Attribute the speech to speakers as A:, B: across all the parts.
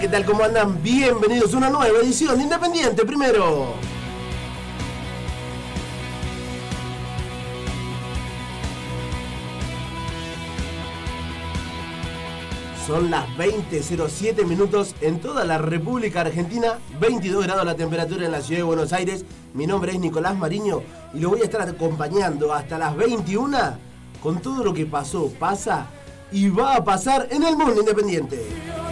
A: ¿qué tal? ¿Cómo andan? Bienvenidos a una nueva edición de Independiente Primero. Son las 20.07 minutos en toda la República Argentina, 22 grados la temperatura en la ciudad de Buenos Aires. Mi nombre es Nicolás Mariño y lo voy a estar acompañando hasta las 21 con todo lo que pasó, pasa y va a pasar en el mundo independiente.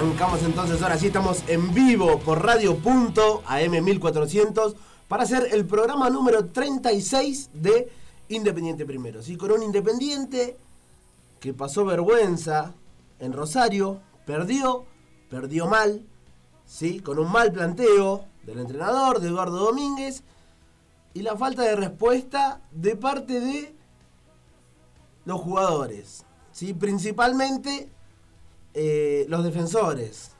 A: Arrancamos entonces, ahora sí estamos en vivo por Radio Punto AM 1400 para hacer el programa número 36 de Independiente Primero. ¿sí? Con un Independiente que pasó vergüenza en Rosario, perdió, perdió mal, ¿sí? con un mal planteo del entrenador, de Eduardo Domínguez, y la falta de respuesta de parte de los jugadores. ¿sí? Principalmente eh, los defensores.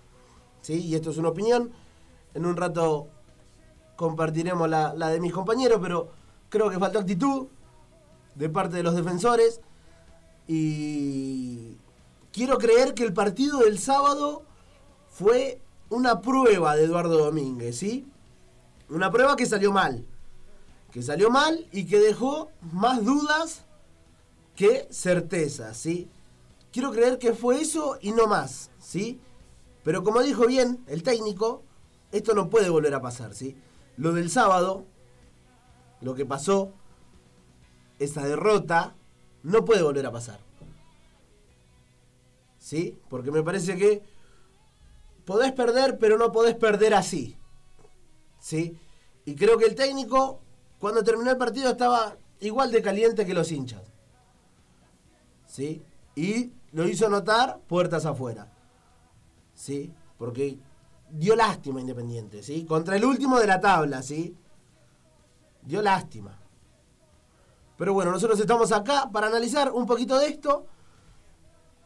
A: ¿sí? Y esto es una opinión. En un rato compartiremos la, la, de mis compañeros, pero creo que faltó actitud de parte de los defensores. Y quiero creer que el partido del sábado fue una prueba de Eduardo Domínguez, ¿sí? Una prueba que salió mal. Que salió mal y que dejó más dudas que certezas, ¿sí? Quiero creer que fue eso y no más, ¿sí? Pero como dijo bien el técnico, esto no puede volver a pasar, ¿sí? Lo del sábado, lo que pasó, esa derrota, no puede volver a pasar. ¿Sí? Porque me parece que podés perder, pero no podés perder así. ¿Sí? Y creo que el técnico, cuando terminó el partido, estaba igual de caliente que los hinchas. ¿Sí? Y lo hizo notar puertas afuera. ¿Sí? Porque dio lástima Independiente, ¿sí? Contra el último de la tabla, ¿sí? Dio lástima. Pero bueno, nosotros estamos acá para analizar un poquito de esto.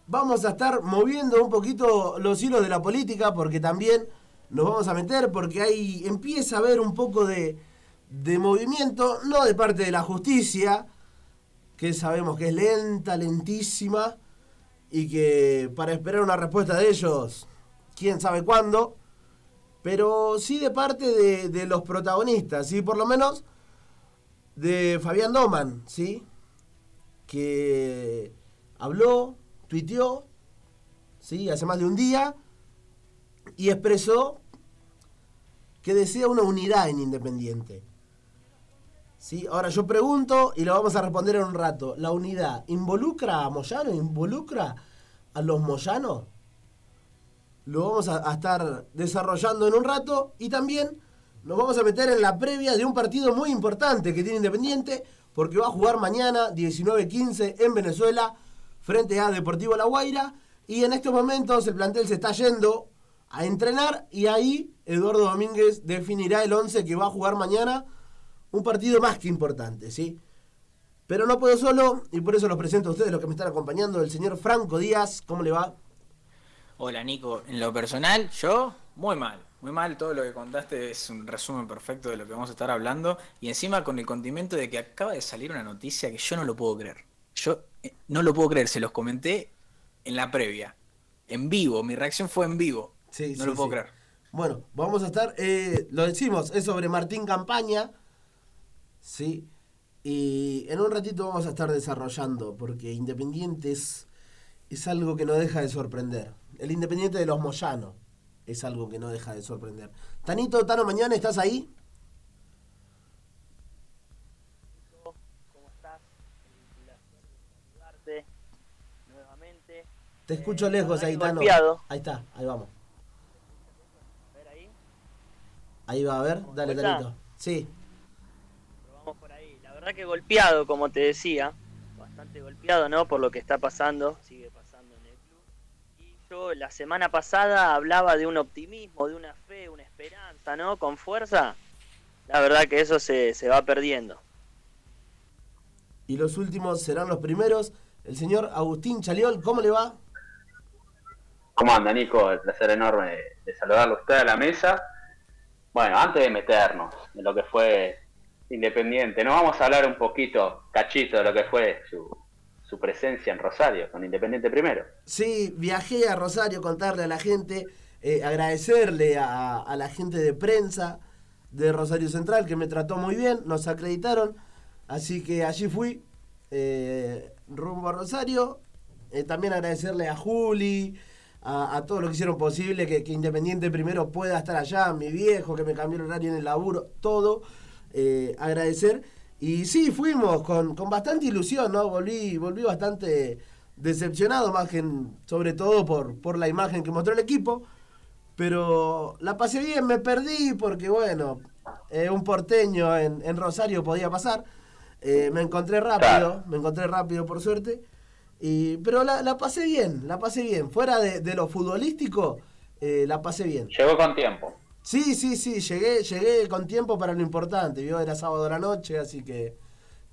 A: Vamos a estar moviendo un poquito los hilos de la política porque también nos vamos a meter porque ahí empieza a haber un poco de, de movimiento, no de parte de la justicia, que sabemos que es lenta, lentísima, y que para esperar una respuesta de ellos, quién sabe cuándo, pero sí de parte de, de los protagonistas, ¿sí? por lo menos de Fabián Doman, ¿sí? que habló, tuiteó, ¿sí? hace más de un día, y expresó que desea una unidad en Independiente. ¿Sí? Ahora yo pregunto y lo vamos a responder en un rato. ¿La unidad involucra a Moyano? ¿Involucra a los Moyanos? Lo vamos a, a, estar desarrollando en un rato y también nos vamos a meter en la previa de un partido muy importante que tiene Independiente porque va a jugar mañana 19-15 en Venezuela frente a Deportivo La Guaira y en estos momentos el plantel se está yendo a entrenar y ahí Eduardo Domínguez definirá el 11 que va a jugar mañana un partido más que importante, ¿sí? Pero no puedo solo y por eso los presento a ustedes, los que me están acompañando, el señor Franco Díaz. ¿Cómo le va?
B: Hola Nico, en lo personal, yo muy mal, muy mal. Todo lo que contaste es un resumen perfecto de lo que vamos a estar hablando y encima con el condimento de que acaba de salir una noticia que yo no lo puedo creer. Yo eh, no lo puedo creer, se los comenté en la previa, en vivo, mi reacción fue en vivo.
A: Sí,
B: no
A: sí,
B: lo puedo
A: sí.
B: creer.
A: Bueno, vamos a estar, eh, lo decimos, es sobre Martín Campaña, ¿sí? Y en un ratito vamos a estar desarrollando, porque Independiente es, es algo que no deja de sorprender. El Independiente de los Moyanos es algo que no deja de sorprender. Tanito, Tano, mañana, ¿estás ahí?
C: ¿Cómo estás? Saludarte nuevamente.
A: Te escucho
C: Eh,
A: lejos ahí, Tano.
C: golpeado.
A: Ahí está, ahí vamos.
C: A ver ahí,
A: Ahí va, a ver, dale. Tanito. Sí,
C: probamos por ahí. La verdad que golpeado, como te decía, bastante golpeado, ¿no? Por lo que está pasando, sigue pasando en el club. Y yo la semana pasada hablaba de un optimismo, de una fe, una esperanza, ¿no? Con fuerza. La verdad que eso se, se va perdiendo.
A: y los últimos serán los primeros. El señor Agustín Chaliol, ¿cómo le va?
D: ¿Cómo anda, Nico? El placer enorme de, de saludarlo a usted a la mesa. Bueno, antes de meternos en lo que fue Independiente. Nos vamos a hablar un poquito, cachito, de lo que fue su, su presencia en Rosario, con Independiente primero.
A: Sí, viajé a Rosario, contarle a la gente, eh, agradecerle a, la gente de prensa de Rosario Central que me trató muy bien, nos acreditaron, así que allí fui, eh, rumbo a Rosario. Eh, también agradecerle a Juli, a, a todos los que hicieron posible que, que Independiente primero pueda estar allá, mi viejo que me cambió el horario en el laburo, todo. Eh, agradecer. Y sí, fuimos con, con bastante ilusión, ¿no? Volví, volví bastante decepcionado, más que en- sobre todo por, por la imagen que mostró el equipo. Pero la pasé bien, me perdí porque, bueno, eh, un porteño en, en Rosario podía pasar. Eh, me encontré rápido, me encontré rápido por suerte. Y, pero la, la pasé bien, la pasé bien. Fuera de, de lo futbolístico, eh, la pasé bien.
D: Llegó con tiempo.
A: Sí, sí, sí, llegué, llegué con tiempo para lo importante. ¿vio? Era sábado a la noche, así que,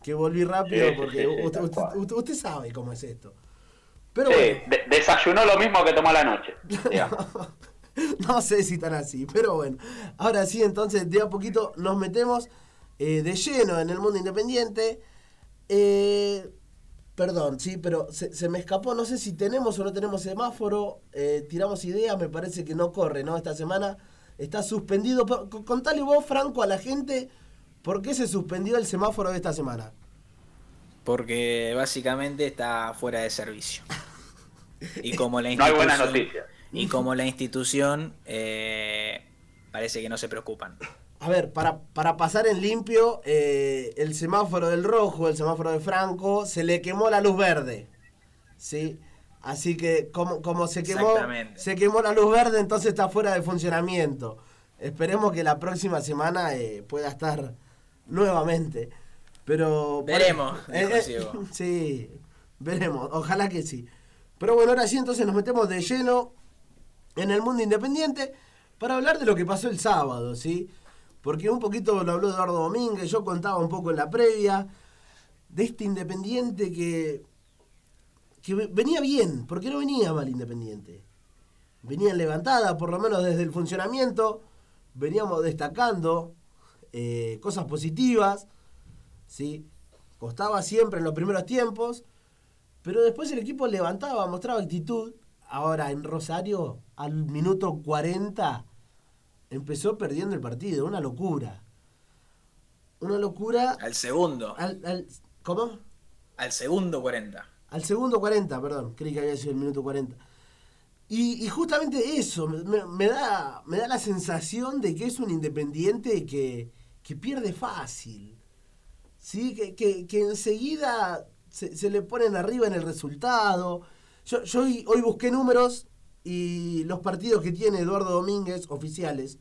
A: que volví rápido
D: Sí,
A: porque
D: sí,
A: usted, usted- usted- usted sabe cómo es esto. Pero
D: Sí,
A: bueno.
D: de- desayunó lo mismo que tomó la noche.
A: no sé si tan así, pero bueno. Ahora sí, entonces de a poquito nos metemos eh, de lleno en el mundo independiente. Eh, perdón, sí, pero se, se me escapó. No sé si tenemos o no tenemos semáforo. eh, tiramos ideas, me parece que no corre, ¿no? Esta semana está suspendido. Contale vos, Franco, a la gente por qué se suspendió el semáforo de esta semana.
B: Porque básicamente está fuera de servicio. Y como la
D: No hay
B: institución,
D: buenas noticias.
B: Y como la institución eh, parece que no se preocupan.
A: A ver, para, para pasar en limpio, eh, el semáforo del rojo, el semáforo de Franco, se le quemó la luz verde. ¿Sí? Así que como, como se quemó se quemó la luz verde, entonces está fuera de funcionamiento. Esperemos que la próxima semana eh, pueda estar nuevamente. Pero
B: Veremos,
A: Eh, eh, sí, veremos, ojalá que sí. Pero bueno, ahora sí, entonces nos metemos de lleno en el mundo independiente para hablar de lo que pasó el sábado, ¿sí? Porque un poquito lo habló Eduardo Domínguez, yo contaba un poco en la previa de este Independiente que, que ve- venía bien, porque no venía mal Independiente. Venía levantada, por lo menos desde el funcionamiento, veníamos destacando eh, cosas positivas, ¿sí? Costaba siempre en los primeros tiempos, pero después el equipo levantaba, mostraba actitud. Ahora en Rosario, al minuto 40, empezó perdiendo el partido. Una locura. Una locura.
B: Al segundo.
A: Al, al- ¿Cómo?
B: Al segundo 40.
A: Al segundo 40, perdón. Creí que había sido el minuto 40. Y, justamente eso, me, da, me da la sensación de que es un independiente que, que pierde fácil. ¿sí? Que, que, enseguida se, le ponen arriba en el resultado. Yo, yo hoy, hoy busqué números y los partidos que tiene Eduardo Domínguez oficiales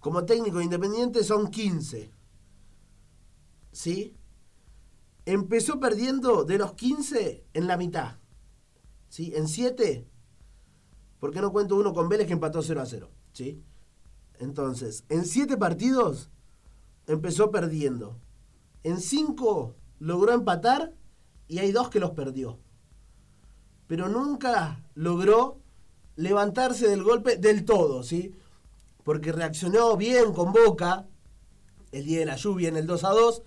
A: como técnico independiente son 15. ¿Sí? Empezó perdiendo de los 15 en la mitad. ¿Sí? En 7. ¿Por qué no cuento uno con Vélez que empató 0 a 0? ¿Sí? Entonces, en 7 partidos empezó perdiendo. En 5 logró empatar y hay dos que los perdió. Pero nunca logró levantarse del golpe del todo, ¿sí? Porque reaccionó bien con Boca el día de la lluvia en el 2 a 2.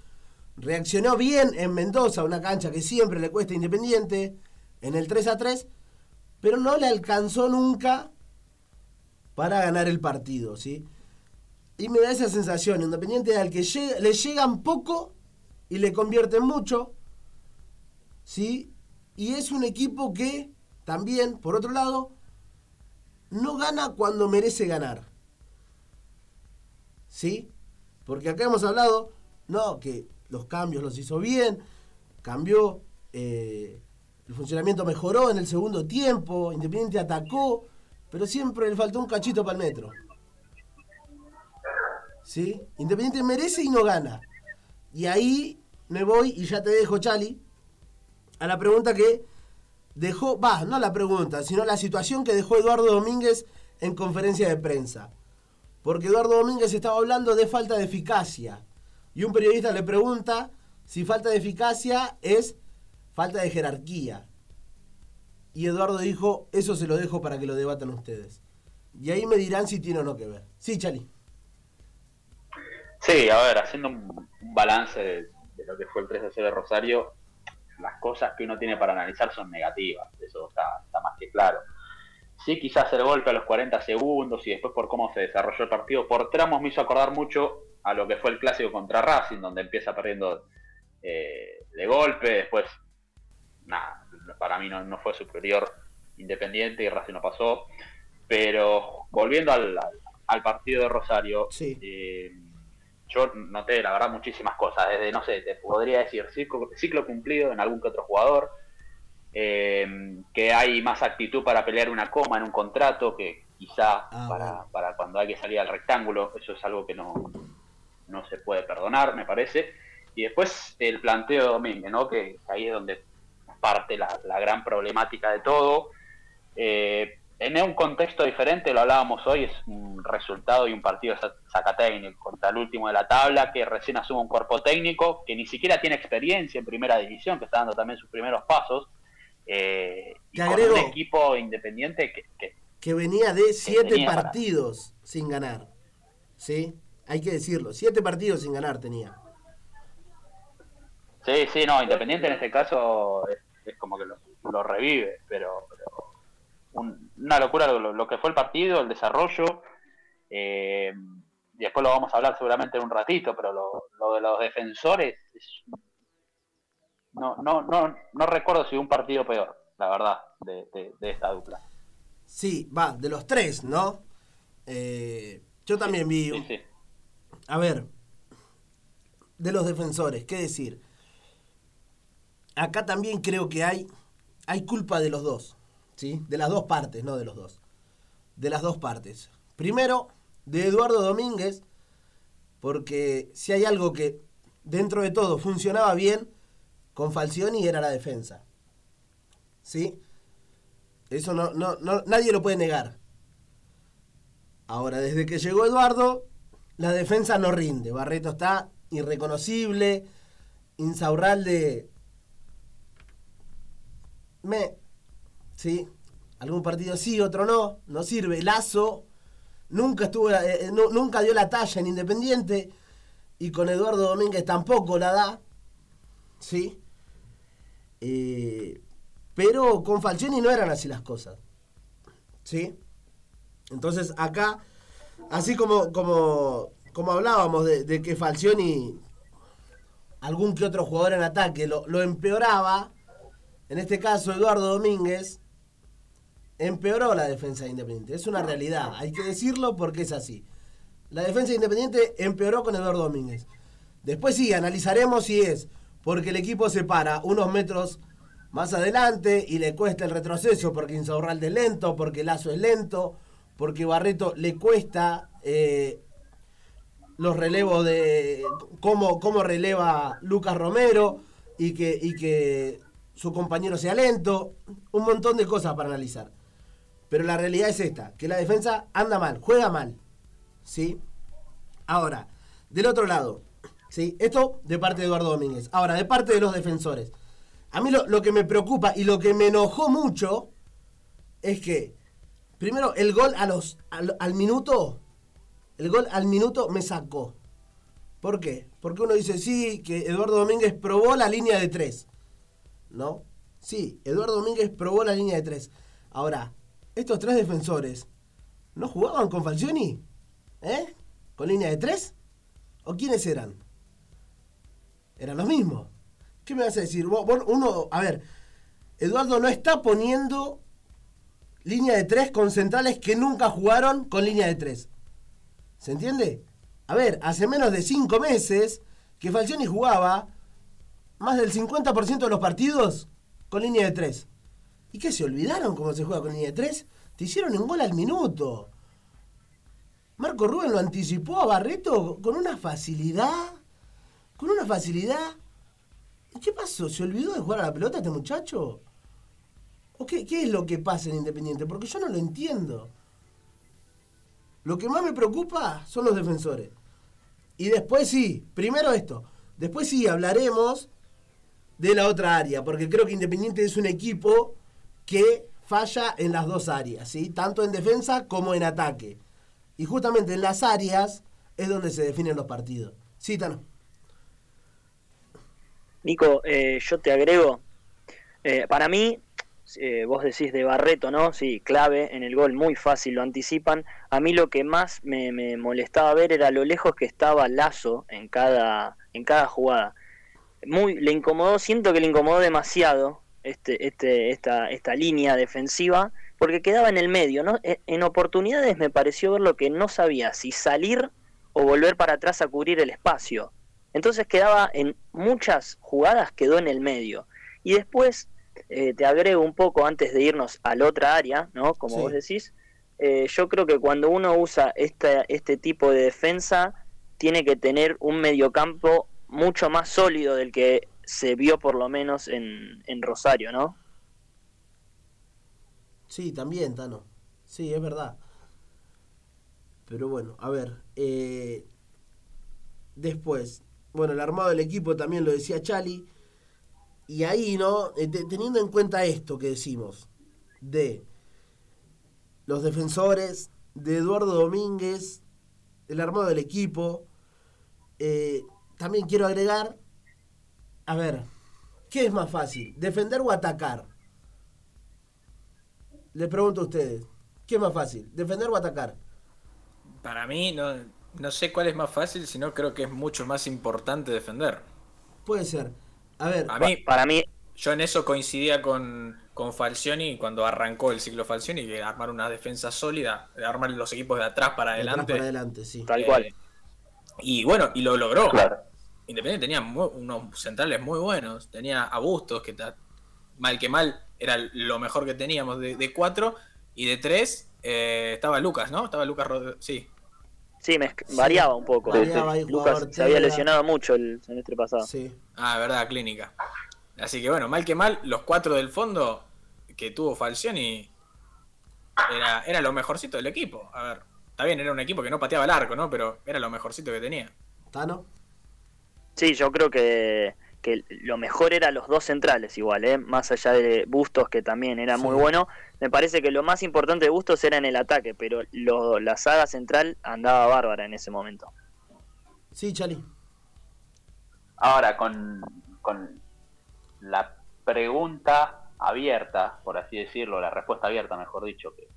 A: Reaccionó bien en Mendoza, una cancha que siempre le cuesta Independiente, en el 3 a 3, pero no le alcanzó nunca para ganar el partido, ¿sí? Y me da esa sensación, Independiente al que llega- le llegan poco y le convierten mucho, ¿sí? Y es un equipo que también, por otro lado, no gana cuando merece ganar. ¿Sí? Porque acá hemos hablado, no, que los cambios los hizo bien, cambió, eh, el funcionamiento mejoró en el segundo tiempo, Independiente atacó, pero siempre le faltó un cachito para el metro. ¿Sí? Independiente merece y no gana. Y ahí me voy y ya te dejo, Chali, a la pregunta que dejó, va, no la pregunta, sino la situación que dejó Eduardo Domínguez en conferencia de prensa. Porque Eduardo Domínguez estaba hablando de falta de eficacia. Y un periodista le pregunta si falta de eficacia es falta de jerarquía. Y Eduardo dijo, eso se lo dejo para que lo debatan ustedes. Y ahí me dirán si tiene o no que ver. Sí, Chali.
D: Sí, a ver, haciendo un, balance de, lo que fue el 3 0 de Rosario, las cosas que uno tiene para analizar son negativas, eso está, está más que claro. Sí, quizás el golpe a los 40 segundos y después por cómo se desarrolló el partido, por tramos me hizo acordar mucho a lo que fue el clásico contra Racing, donde empieza perdiendo eh, de golpe, después, nada, para mí no, fue superior Independiente y Racing no pasó. Pero volviendo al, partido de Rosario, eh, yo noté, la verdad, muchísimas cosas. Desde, no sé, te podría decir ciclo, cumplido en algún que otro jugador, eh, que hay más actitud para pelear una coma en un contrato que quizá ah, para, para, cuando hay que salir al rectángulo, eso es algo que no, no se puede perdonar, me parece. Y después el planteo de Domínguez, ¿no? que ahí es donde parte la, gran problemática de todo. Eh, en un contexto diferente, lo hablábamos hoy, es un resultado y un partido sacatécnico contra el último de la tabla, que recién asume un cuerpo técnico, que ni siquiera tiene experiencia en primera división, que está dando también sus primeros pasos. Eh, y con un equipo independiente que,
A: que, venía de siete partidos sin ganar. ¿Sí? Hay que decirlo, siete partidos sin ganar tenía.
D: Sí, sí, no, Independiente en este caso es, como que lo, revive, pero, una locura lo, que fue el partido, el desarrollo. Eh, después lo vamos a hablar seguramente en un ratito, pero lo, de los defensores no, no, no, no recuerdo si un partido peor, la verdad, de, esta dupla.
A: Sí, va, de los tres, ¿no? Eh, yo también vi. A ver, de los defensores, ¿qué decir? acá también creo que hay, hay culpa de los dos, ¿sí? De las dos partes, no de los dos. De las dos partes. Primero, de Eduardo Domínguez, porque si hay algo que dentro de todo funcionaba bien con Falcioni era la defensa. ¿Sí? Eso no, no, no, nadie lo puede negar. Ahora, desde que llegó Eduardo, la defensa no rinde. Barreto está irreconocible. Insaurralde me. ¿Sí? Algún partido sí, otro no. No sirve. Lazo nunca estuvo, eh, eh, nunca dio la talla en Independiente. Y con Eduardo Domínguez tampoco la da. ¿Sí? Eh, pero con Falcioni no eran así las cosas. ¿Sí? Entonces acá, así como, como, como hablábamos de, que Falcioni, algún que otro jugador en ataque lo, lo empeoraba, en este caso, Eduardo Domínguez empeoró la defensa de Independiente. Es una realidad, hay que decirlo porque es así. La defensa de Independiente empeoró con Eduardo Domínguez. Después sí, analizaremos si es porque el equipo se para unos metros más adelante y le cuesta el retroceso porque Insaurralde es lento, porque Lazo es lento, porque Barreto le cuesta eh, los relevos de cómo, cómo releva Lucas Romero y que, y que su compañero sea lento, un montón de cosas para analizar. Pero la realidad es esta, que la defensa anda mal, juega mal. ¿Sí? Ahora, del otro lado, ¿sí? Esto de parte de Eduardo Domínguez. Ahora, de parte de los defensores. A mí lo, que me preocupa y lo que me enojó mucho es que, primero, el gol a los, al, al minuto, el gol al minuto me sacó. ¿Por qué? Porque uno dice, sí, que Eduardo Domínguez probó la línea de tres. ¿no? Sí, Eduardo Domínguez probó la línea de tres. Ahora, estos tres defensores, ¿no jugaban con Falcioni? ¿Eh? ¿Con línea de tres? ¿O quiénes eran? Eran los mismos. ¿Qué me vas a decir? Uno, a ver, Eduardo no está poniendo línea de tres con centrales que nunca jugaron con línea de tres. ¿Se entiende? A ver, hace menos de cinco meses que Falcioni jugaba más del 50% de los partidos con línea de 3. ¿Y qué se olvidaron cómo se juega con línea de 3? Te hicieron un gol al minuto. Marco Rubén lo anticipó a Barreto con una facilidad. Con una facilidad. ¿Y qué pasó? ¿Se olvidó de jugar a la pelota este muchacho? ¿O qué, qué es lo que pasa en Independiente? Porque yo no lo entiendo. Lo que más me preocupa son los defensores. Y después sí, primero esto. Después sí hablaremos de la otra área, porque creo que Independiente es un equipo que falla en las dos áreas, ¿sí? tanto en defensa como en ataque. Y justamente en las áreas es donde se definen los partidos. Sí, Tano.
C: Nico, eh, yo te agrego, eh, para mí, eh, vos decís de Barreto, ¿no? Sí, clave en el gol, muy fácil, lo anticipan. A mí lo que más me, molestaba ver era lo lejos que estaba Lazo en cada, en cada jugada. Muy, le incomodó, siento que le incomodó demasiado este, este, esta, esta línea defensiva, porque quedaba en el medio. E, En oportunidades me pareció ver lo que no sabía, si salir o volver para atrás a cubrir el espacio. Entonces quedaba en muchas jugadas, quedó en el medio. Y después, eh, te agrego un poco antes de irnos a la otra área, ¿no? Como
A: Sí.
C: vos decís, eh, yo creo que cuando uno usa esta, este tipo de defensa, tiene que tener un mediocampo mucho más sólido del que se vio por lo menos en, en Rosario, ¿no?
A: Sí, también, Tano. Sí, es verdad. Pero bueno, a ver. eh, después, bueno, el armado del equipo también lo decía Chali. Y ahí, ¿no? Eh, te- teniendo en cuenta esto que decimos, de los defensores, de Eduardo Domínguez, el armado del equipo, eh, también quiero agregar, a ver, ¿qué es más fácil? ¿Defender o atacar? Les pregunto a ustedes, ¿qué es más fácil? ¿Defender o atacar?
B: Para mí, no, no sé cuál es más fácil, sino creo que es mucho más importante defender.
A: Puede ser. A ver,
B: A mí,
C: Para mí,
B: yo en eso coincidía con, con Falcioni cuando arrancó el ciclo Falcioni, que armar una defensa sólida, de armar los equipos de atrás para
A: de atrás
B: adelante.
A: para adelante, sí.
C: tal
B: Eh,
C: cual.
B: Y bueno, y lo logró.
D: Claro.
B: Independiente tenía unos centrales muy buenos. Tenía a Bustos, que ta- mal que mal era lo mejor que teníamos de, de cuatro. Y de tres eh, estaba Lucas, ¿no? Estaba Lucas Rod- Sí.
C: Sí, me variaba un poco.
A: Variaba ahí,
C: Lucas se había lesionado mucho el semestre pasado.
A: Sí.
B: Ah, verdad, clínica. Así que bueno, mal que mal, los cuatro del fondo que tuvo Falcioni era, era lo mejorcito del equipo. A ver, está bien, era un equipo que no pateaba el arco, ¿no? Pero era lo mejorcito que tenía.
A: ¿Tano?
C: Sí, yo creo que, que lo mejor era los dos centrales igual, ¿eh? más allá de Bustos que también era
A: Sí.
C: muy bueno. Me parece que lo más importante de Bustos era en el ataque, pero lo- la saga central andaba bárbara en ese momento.
A: Sí, Chali.
D: Ahora, con, con la pregunta abierta, por así decirlo, la respuesta abierta, mejor dicho, que,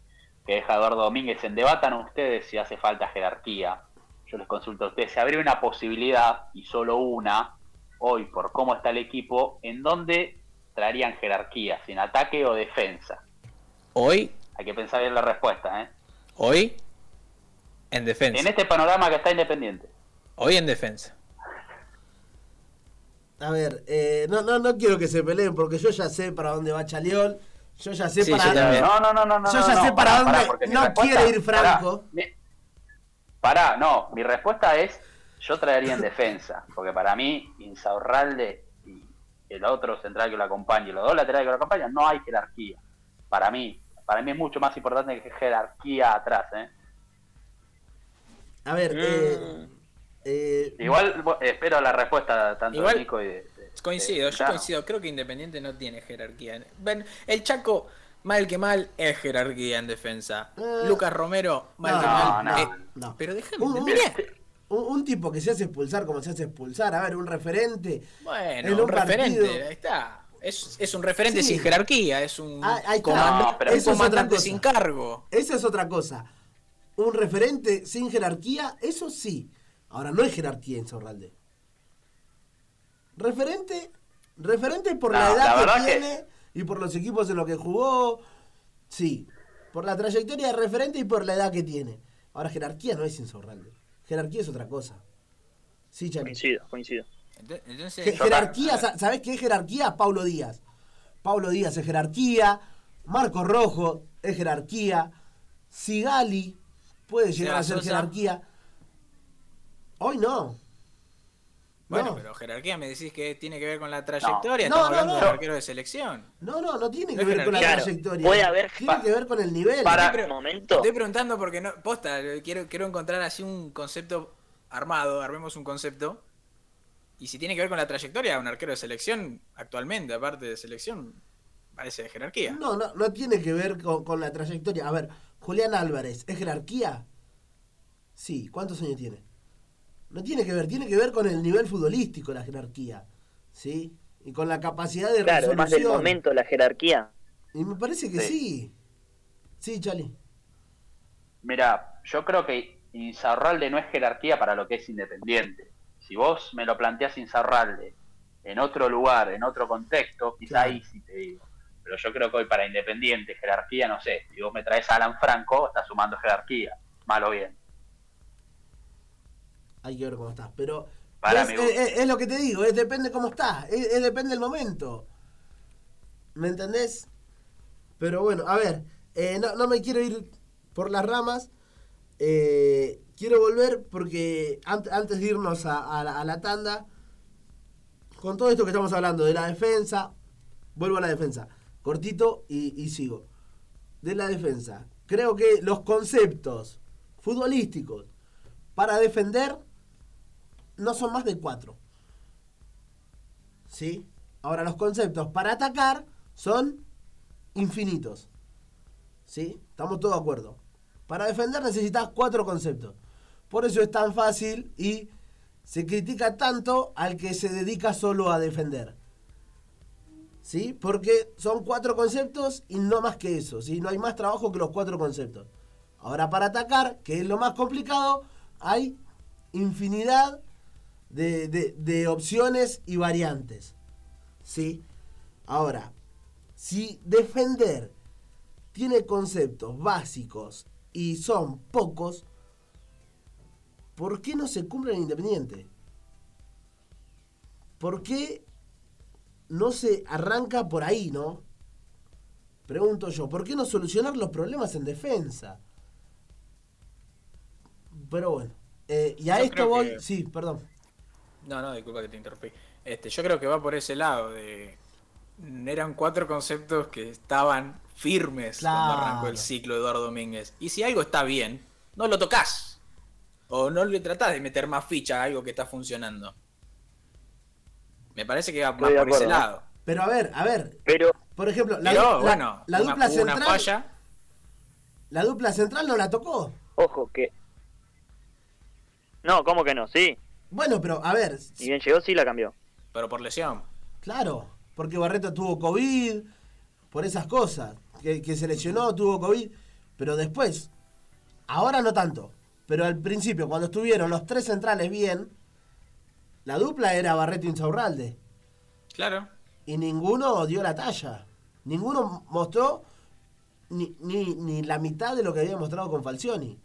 D: que deja Eduardo Domínguez, en debatan ustedes si hace falta jerarquía. Yo les consulto a ustedes, si habría una posibilidad, y solo una, hoy por cómo está el equipo, en dónde traerían jerarquía, sin ataque o defensa.
B: Hoy,
D: Hay que pensar bien la respuesta, ¿eh?
B: hoy, en defensa.
D: En este panorama que está independiente.
B: Hoy en defensa.
A: A ver, eh, no, no, no quiero que se peleen porque yo ya sé para dónde va Chaliol. Yo ya sé
B: Sí,
A: para
B: también.
D: No, no, no, no.
A: Yo
D: no,
A: ya
D: no,
A: sé para dónde no
D: respuesta-
A: quiere ir Franco.
D: Pará, no, mi respuesta es, yo traería en defensa, porque para mí, Insaurralde y el otro central que lo acompaña, y los dos laterales que lo acompañan, no hay jerarquía. Para mí, para mí es mucho más importante que jerarquía atrás, ¿eh?
A: A ver,
C: Mm.
A: eh, eh,
D: Igual espero la respuesta tanto
B: Igual-
D: de Nico y de... de-
B: Coincido,
D: de
B: yo coincido. Creo que Independiente no tiene jerarquía. Ven, el Chaco, mal que mal, es jerarquía en defensa.
A: Eh,
B: Lucas Romero, mal
A: no,
B: que mal.
D: no,
B: eh,
A: no.
B: Pero déjame
A: Un- tipo que se hace expulsar como se hace expulsar, a ver, un referente.
B: Bueno,
A: en
B: un,
A: un
B: referente,
A: partido.
B: ahí está. Es, es un referente
A: Sí.
B: sin jerarquía, es un
A: Ah,
D: No, pero
B: un comandante
A: cosa.
B: sin cargo.
A: Esa es otra cosa. Un referente sin jerarquía, eso sí. Ahora, no es jerarquía en Zorralde. Referente, referente por la edad
D: la
A: que tiene y por los equipos en los que jugó. Sí. Por la trayectoria de referente y por la edad que tiene. Ahora, jerarquía no es Insaurralde. Jerarquía es otra cosa. Sí, Chami.
C: Coincido, coincido.
B: Ent- Entonces,
A: Je- jerarquía, sa- ¿sabés qué es jerarquía? Paulo Díaz. Paulo Díaz es jerarquía. Marco Rojo es jerarquía. Sigali puede llegar a ser
B: Sosa.
A: jerarquía. Hoy no.
B: bueno,
A: no.
B: pero jerarquía me decís que tiene que ver con la trayectoria.
A: No,
B: Estamos
A: no,
B: hablando
A: no.
B: de arquero de selección.
A: No, no, no tiene
B: No
A: que ver con la trayectoria.
C: puede haber-
A: Tiene que ver con el nivel.
D: Para-
C: un momento,
B: Estoy preguntando porque no. Posta, quiero, quiero encontrar así un concepto armado, armemos un concepto. Y si tiene que ver con la trayectoria, un arquero de selección, actualmente, aparte de selección, parece de jerarquía.
A: No, no, no tiene que ver con, con la trayectoria. A ver, Julián Álvarez, ¿es jerarquía? Sí. ¿Cuántos años tiene? No tiene que ver, tiene que ver con el nivel futbolístico la jerarquía, ¿sí? Y con la capacidad de
C: Claro, más del momento, la jerarquía.
A: Y me parece que sí.
C: Sí.
A: Sí, Chali.
D: Mira, yo creo que Insaurralde no es jerarquía para lo que es independiente. Si vos me lo planteás Insaurralde en otro lugar, en otro contexto, quizá
A: Claro.
D: ahí sí te digo. Pero yo creo que hoy para Independiente, jerarquía, no sé. Si vos me traes a Alan Franco, estás sumando jerarquía. Mal o bien.
A: Hay que ver cómo estás. Pero es, lo que te digo, es, depende cómo estás, es, es depende del momento. ¿Me entendés? Pero bueno, a ver, eh, no, no me quiero ir por las ramas. eh, quiero volver porque ant- antes de irnos a, la, tanda, con todo esto que estamos hablando de la defensa, vuelvo a la defensa, cortito y, y sigo. De la defensa, creo que los conceptos futbolísticos para defender no son más de cuatro. ¿Sí? Ahora los conceptos para atacar son infinitos. ¿Sí? Estamos todos de acuerdo. Para defender necesitas cuatro conceptos. Por eso es tan fácil y se critica tanto al que se dedica solo a defender. ¿Sí? Porque son cuatro conceptos y no más que eso. ¿sí? No hay más trabajo que los cuatro conceptos. Ahora para atacar, que es lo más complicado, hay infinidad de, de- de opciones y variantes. ¿Sí? Ahora, si defender tiene conceptos básicos y son pocos, ¿por qué no se cumple en Independiente? ¿Por qué no se arranca por ahí, no? Pregunto yo, ¿por qué no solucionar los problemas en defensa? Pero bueno, eh, y a
B: Yo
A: esto voy,
B: que-
A: sí, perdón.
B: No, no, disculpa que te interrumpí. Este, yo creo que va por ese lado de eran cuatro conceptos que estaban firmes cuando arrancó el ciclo de Eduardo Domínguez. Y si algo está bien, no lo tocas. O no le tratás de meter más ficha a algo que está funcionando. Me parece que va más por ese
C: acuerdo, ¿eh?
B: lado.
A: Pero a ver, a ver,
C: Pero
A: por ejemplo, la,
B: Pero
A: la-
B: bueno,
A: la
B: una,
A: dupla
B: una
A: central,
B: falla.
A: la dupla central no la tocó.
C: ojo que... No, ¿cómo que no? Sí.
A: Bueno, pero a ver,
C: Y bien llegó, sí la cambió.
B: Pero por lesión.
A: claro, porque Barreto tuvo COVID, por esas cosas, que, que se lesionó, tuvo COVID, pero después, ahora no tanto, pero al principio, cuando estuvieron los tres centrales bien, la dupla era Barreto Insaurralde,
B: Claro.
A: y ninguno dio la talla, ninguno mostró ni, ni, ni la mitad de lo que había mostrado con Falcioni.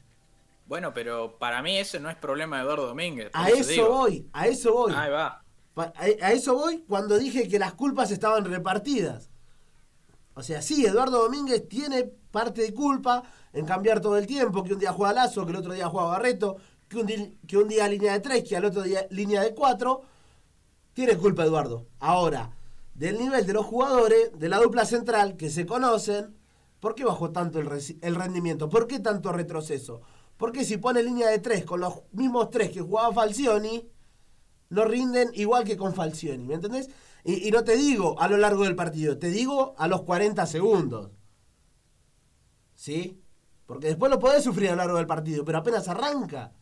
B: Bueno, pero para mí ese no es problema de Eduardo Domínguez.
A: A eso
B: digo.
A: voy, a eso voy.
B: Ahí va.
A: A, a eso voy cuando dije que las culpas estaban repartidas. O sea, sí, Eduardo Domínguez tiene parte de culpa en cambiar todo el tiempo, que un día juega Lazo, que el otro día juega Barreto, que un, di- que un día línea de 3, que al otro día línea de 4. Tiene culpa Eduardo. Ahora, del nivel de los jugadores, de la dupla central, que se conocen, ¿por qué bajó tanto el, rendimiento? ¿Por qué tanto retroceso? Porque si pone línea de 3 con los mismos tres que jugaba Falcioni, no rinden igual que con Falcioni, ¿me entendés? Y, y no te digo a lo largo del partido, te digo a los 40 segundos. ¿Sí? Porque después lo podés sufrir a lo largo del partido, pero apenas arranca.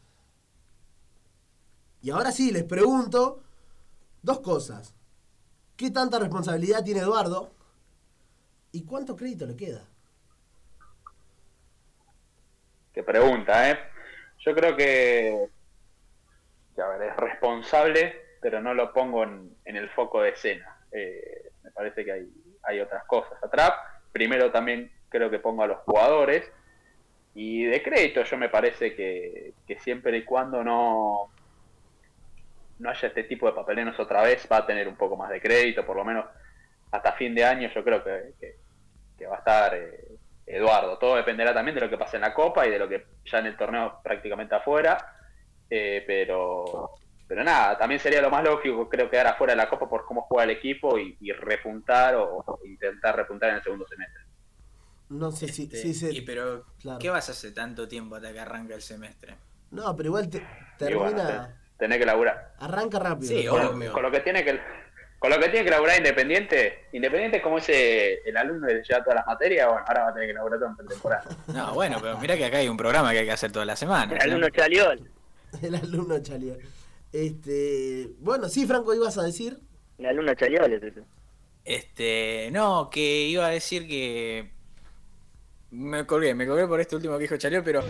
A: Y ahora sí, les pregunto dos cosas. ¿Qué tanta responsabilidad tiene Eduardo? ¿Y cuánto crédito le queda?
D: Qué pregunta, ¿eh? Yo creo que, que, a ver, es responsable, pero no lo pongo en, el foco de escena. Eh, me parece que hay, hay otras cosas atrás. Primero también creo que pongo a los jugadores. Y de crédito yo me parece que, que siempre y cuando no, no haya este tipo de papelenos otra vez, va a tener un poco más de crédito, por lo menos hasta fin de año yo creo que, que, va a estar eh, Eduardo. Todo dependerá también de lo que pase en la Copa y de lo que ya en el torneo prácticamente afuera. Eh, pero, pero nada, también sería lo más lógico, creo, quedar afuera de la Copa por cómo juega el equipo y, repuntar o intentar repuntar en el segundo semestre.
A: No sé si,
B: Este,
A: si se-
B: y pero,
A: claro.
B: ¿qué vas a hacer tanto tiempo hasta que arranca el semestre?
A: No, pero igual te- termina...
D: bueno, te- tenés que laburar.
A: arranca rápido.
B: Sí, obvio.
A: torneo.
D: Con lo que tiene que con lo que tiene que laburar Independiente, Independiente es como ese el alumno que lleva todas las materias, bueno, ahora va a tener que laburar todo en pretemporada.
B: No, bueno, pero mira que acá hay un programa que hay que hacer toda la semana.
C: El
B: ¿no?
C: alumno Chaliol.
A: El alumno Chalier. Este, bueno, sí, Franco, ibas a decir.
C: El alumno Chalier es ese.
B: Este, no, que iba a decir que me colgué, me colgué por este último que dijo Chalier, pero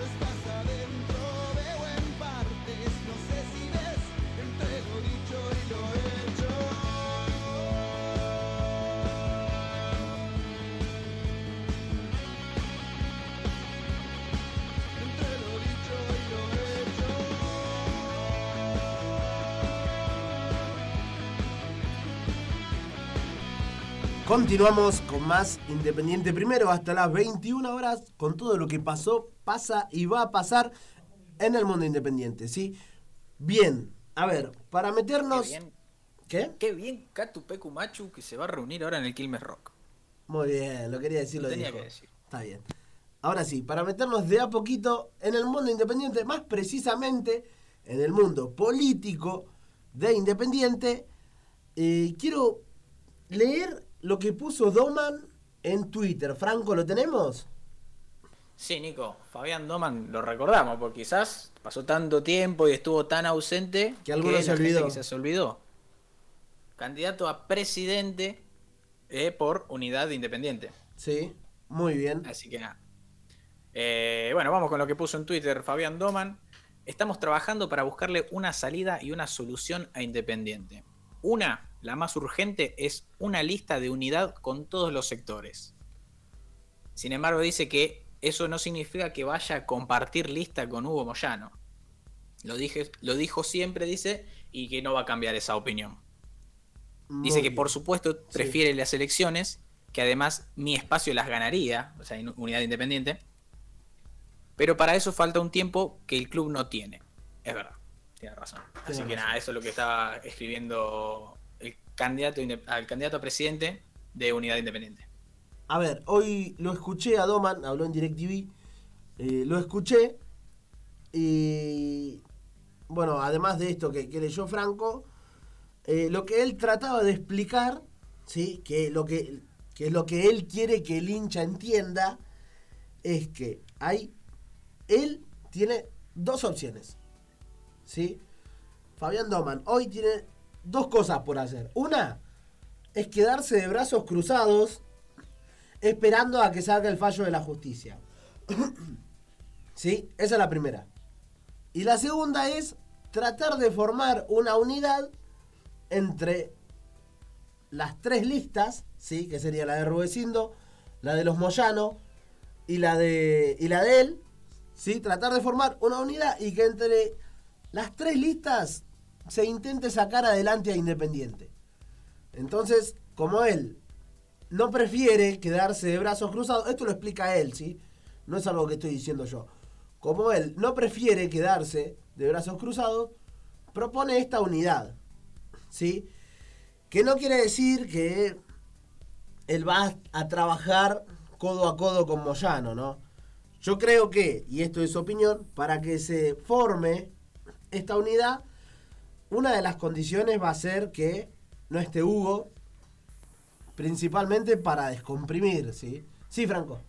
A: Continuamos con más Independiente primero hasta las 21 horas con todo lo que pasó, pasa y va a pasar en el mundo independiente, ¿sí? Bien, a ver, para meternos...
B: Qué bien.
A: ¿Qué?
B: qué bien Katu Peku Machu que se va a reunir ahora en el Quilmes Rock.
A: Muy bien, lo quería decir, lo
B: Tenía
A: dijo.
B: que decir.
A: Está bien. Ahora sí, para meternos de a poquito en el mundo independiente, más precisamente en el mundo político de Independiente, eh, quiero leer lo que puso Doman en Twitter. Franco, ¿lo tenemos?
B: Sí, Nico, Fabián Doman lo recordamos, porque quizás pasó tanto tiempo y estuvo tan ausente
A: Que alguno se olvidó.
B: quizás se olvidó. Candidato a presidente eh, por unidad independiente.
A: Sí, muy bien.
B: Así que nada. Eh, bueno, vamos con lo que puso en Twitter Fabián Doman. Estamos trabajando para buscarle una salida y una solución a Independiente. Una, la más urgente, es una lista de unidad con todos los sectores. Sin embargo, dice que eso no significa que vaya a compartir lista con Hugo Moyano. Lo, dije, lo dijo siempre, dice, y que no va a cambiar esa opinión. Dice que por supuesto
A: Sí.
B: prefiere las elecciones, que además mi espacio las ganaría, o sea, en unidad independiente. Pero para eso falta un tiempo que el club no tiene. Es verdad, tiene razón. Así
A: Tiene
B: que
A: razón.
B: nada, eso es lo que estaba escribiendo el candidato al candidato a presidente de unidad independiente.
A: A ver, hoy lo escuché a Doman, habló en DirecTV, eh, lo escuché y bueno, además de esto que, que leyó Franco, eh, lo que él trataba de explicar, ¿sí? que, lo que, que es lo que él quiere que el hincha entienda, es que hay, él tiene dos opciones. ¿Sí? Fabián Doman hoy tiene dos cosas por hacer. Una es quedarse de brazos cruzados esperando a que salga el fallo de la justicia. ¿Sí? Esa es la primera. Y la segunda es tratar de formar una unidad entre las tres listas, ¿sí? Que sería la de Rubecindo, la de los Moyano y la de, y la de él, ¿sí? Tratar de formar una unidad y que entre las tres listas se intente sacar adelante a Independiente. Entonces, como él no prefiere quedarse de brazos cruzados, esto lo explica él, ¿sí? No es algo que estoy diciendo yo. Como él no prefiere quedarse de brazos cruzados, propone esta unidad, ¿sí? Que no quiere decir que él va a trabajar codo a codo con Moyano, ¿no? Yo creo que, y esto es opinión, para que se forme esta unidad, una de las condiciones va a ser que no esté Hugo, principalmente para descomprimir, ¿sí? Sí, Franco.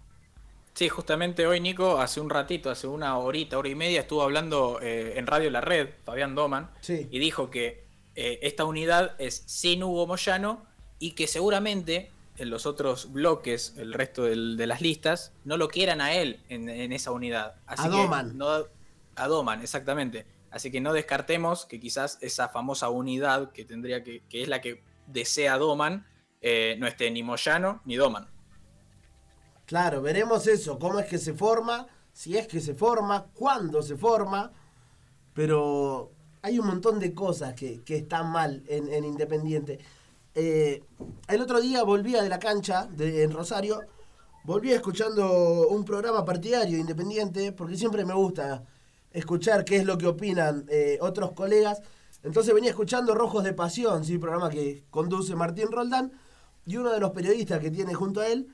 B: Sí, justamente hoy Nico, hace un ratito, hace una horita, hora y media, estuvo hablando eh, en Radio La Red, Fabián Doman,
A: Sí.
B: y dijo que eh, esta unidad es sin Hugo Moyano y que seguramente en los otros bloques, el resto del- de las listas, no lo quieran a él en, en esa unidad. Así
A: A Doman.
B: No, a Doman, exactamente. Así que no descartemos que quizás esa famosa unidad que tendría que, que es la que desea Doman, eh, no esté ni Moyano ni Doman.
A: Claro, veremos eso, cómo es que se forma, si es que se forma, cuándo se forma, pero hay un montón de cosas que, que están mal en, en Independiente. Eh, el otro día volvía de la cancha en Rosario, volvía escuchando un programa partidario de Independiente, porque siempre me gusta escuchar qué es lo que opinan eh, otros colegas. Entonces venía escuchando Rojos de Pasión, ¿sí? programa que conduce Martín Roldán, y uno de los periodistas que tiene junto a él,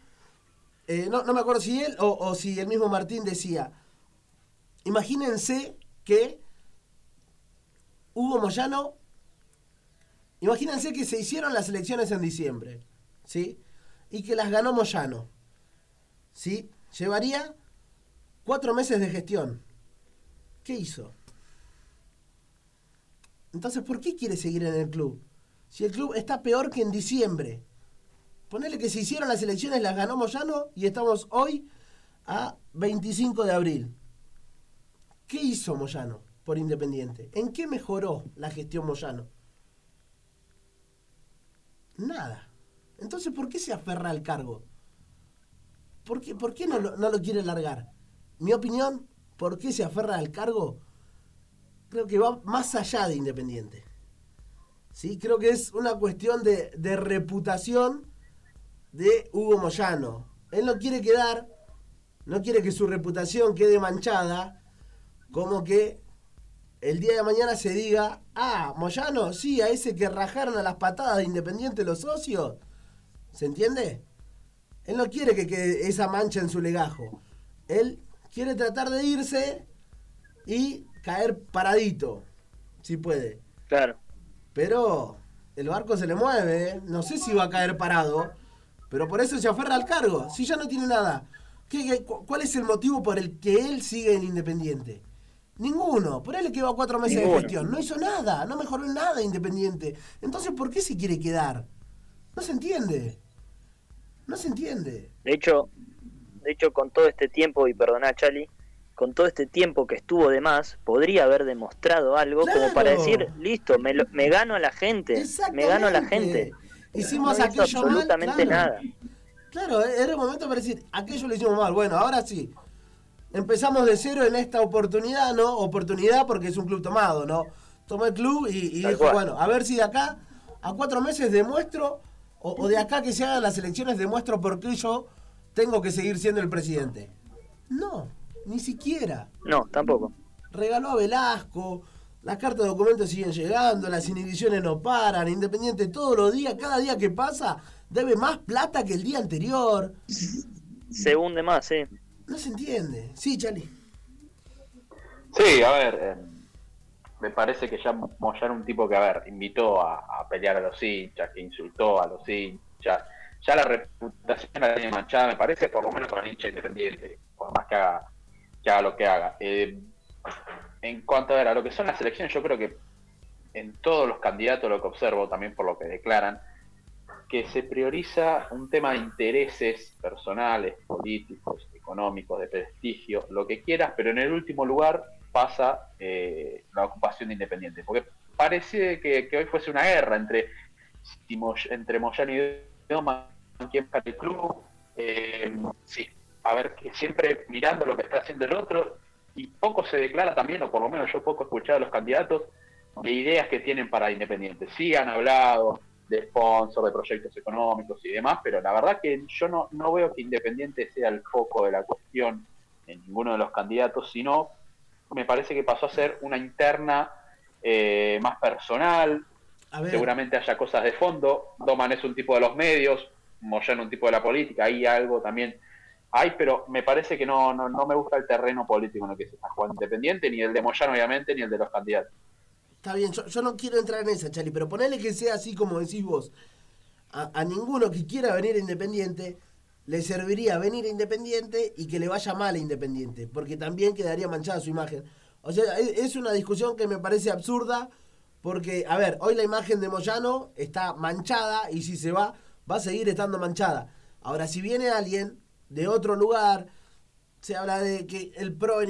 A: eh, no, no me acuerdo si él o, o si el mismo Martín decía, imagínense que Hugo Moyano, imagínense que se hicieron las elecciones en diciembre, ¿sí? Y que las ganó Moyano, ¿sí? Llevaría cuatro meses de gestión. ¿Qué hizo? Entonces, ¿por qué quiere seguir en el club? Si el club está peor que en diciembre. Ponele que se hicieron las elecciones, las ganó Moyano y estamos hoy a 25 de abril. ¿Qué hizo Moyano por Independiente? ¿En qué mejoró la gestión Moyano? Nada. Entonces, ¿por qué se aferra al cargo? ¿Por qué, por qué no, no lo quiere largar? Mi opinión, ¿por qué se aferra al cargo? Creo que va más allá de Independiente. ¿Sí? Creo que es una cuestión de, de reputación de Hugo Moyano. Él no quiere quedar, no quiere que su reputación quede manchada, como que el día de mañana se diga, ah, Moyano, sí, a ese que rajaron a las patadas de Independiente los socios. ¿Se entiende? Él no quiere que quede esa mancha en su legajo. Él quiere tratar de irse y caer paradito, si puede.
C: Claro.
A: Pero el barco se le mueve, no sé si va a caer parado, pero por eso se aferra al cargo, si ya no tiene nada. ¿Qué, qué, cuál es el motivo por el que él sigue en Independiente? Ninguno. Por él que va cuatro meses
C: Ninguno.
A: de gestión. No hizo nada, no mejoró en nada Independiente. Entonces, ¿por qué se quiere quedar? No se entiende. No se entiende.
C: De hecho, de hecho con todo este tiempo, y perdoná Chali, con todo este tiempo que estuvo de más, podría haber demostrado algo como para decir, listo, me, lo- me gano a la gente, me gano a la gente.
A: Hicimos
C: no
A: aquello mal,
C: absolutamente
A: claro.
C: nada.
A: Claro, era el momento para decir, aquello lo hicimos mal. Bueno, ahora sí. Empezamos de cero en esta oportunidad, ¿no? Oportunidad porque es un club tomado, ¿no? Tomó el club y, dijo, bueno, a ver si de acá a cuatro meses demuestro, o, o de acá que se hagan las elecciones demuestro por qué yo tengo que seguir siendo el presidente. No, ni siquiera.
C: No, tampoco.
A: Regaló a Velasco, las cartas de documentos siguen llegando, las inhibiciones no paran, Independiente todos los días, cada día que pasa, debe más plata que el día anterior.
C: Se hunde más, sí.
A: No se entiende. Sí, Chali.
D: Sí, a ver, eh, me parece que ya Moyano un tipo que, a ver, invitó a, a pelear a los hinchas, que insultó a los hinchas. Ya la reputación la tiene manchada, me parece, por lo menos el hincha independiente, por más que haga, que haga lo que haga. Eh, en cuanto a, lo que son las elecciones, yo creo que en todos los candidatos, lo que observo también por lo que declaran, que se prioriza un tema de intereses personales, políticos, económicos, de prestigio, lo que quieras, pero en el último lugar pasa eh, la ocupación de Independiente. Porque parece que, hoy fuese una guerra entre, entre Moyano y Doma, quién para el club, eh, sí, a ver, que siempre mirando lo que está haciendo el otro, y poco se declara también, o por lo menos yo poco he escuchado a los candidatos, de ideas que tienen para Independiente. Sí han hablado de sponsor, de proyectos económicos y demás, pero la verdad que yo no, no veo que Independiente sea el foco de la cuestión en ninguno de los candidatos, sino me parece que pasó a ser una interna eh, más personal, seguramente haya cosas de fondo, Doman es un tipo de los medios, Moyano un tipo de la política, ahí algo también hay, pero me parece que no, no, no me gusta el terreno político en el que se está jugando Independiente, ni el de Moyano obviamente, ni el de los candidatos.
A: está bien, yo, no quiero entrar en esa, Chali, pero ponele que sea así como decís vos. A, a ninguno que quiera venir Independiente le serviría venir a Independiente y que le vaya mal a Independiente, porque también quedaría manchada su imagen. O sea, es una discusión que me parece absurda, porque, a ver, hoy la imagen de Moyano está manchada y si se va, va a seguir estando manchada. Ahora, si viene alguien de otro lugar, se habla de que el PRO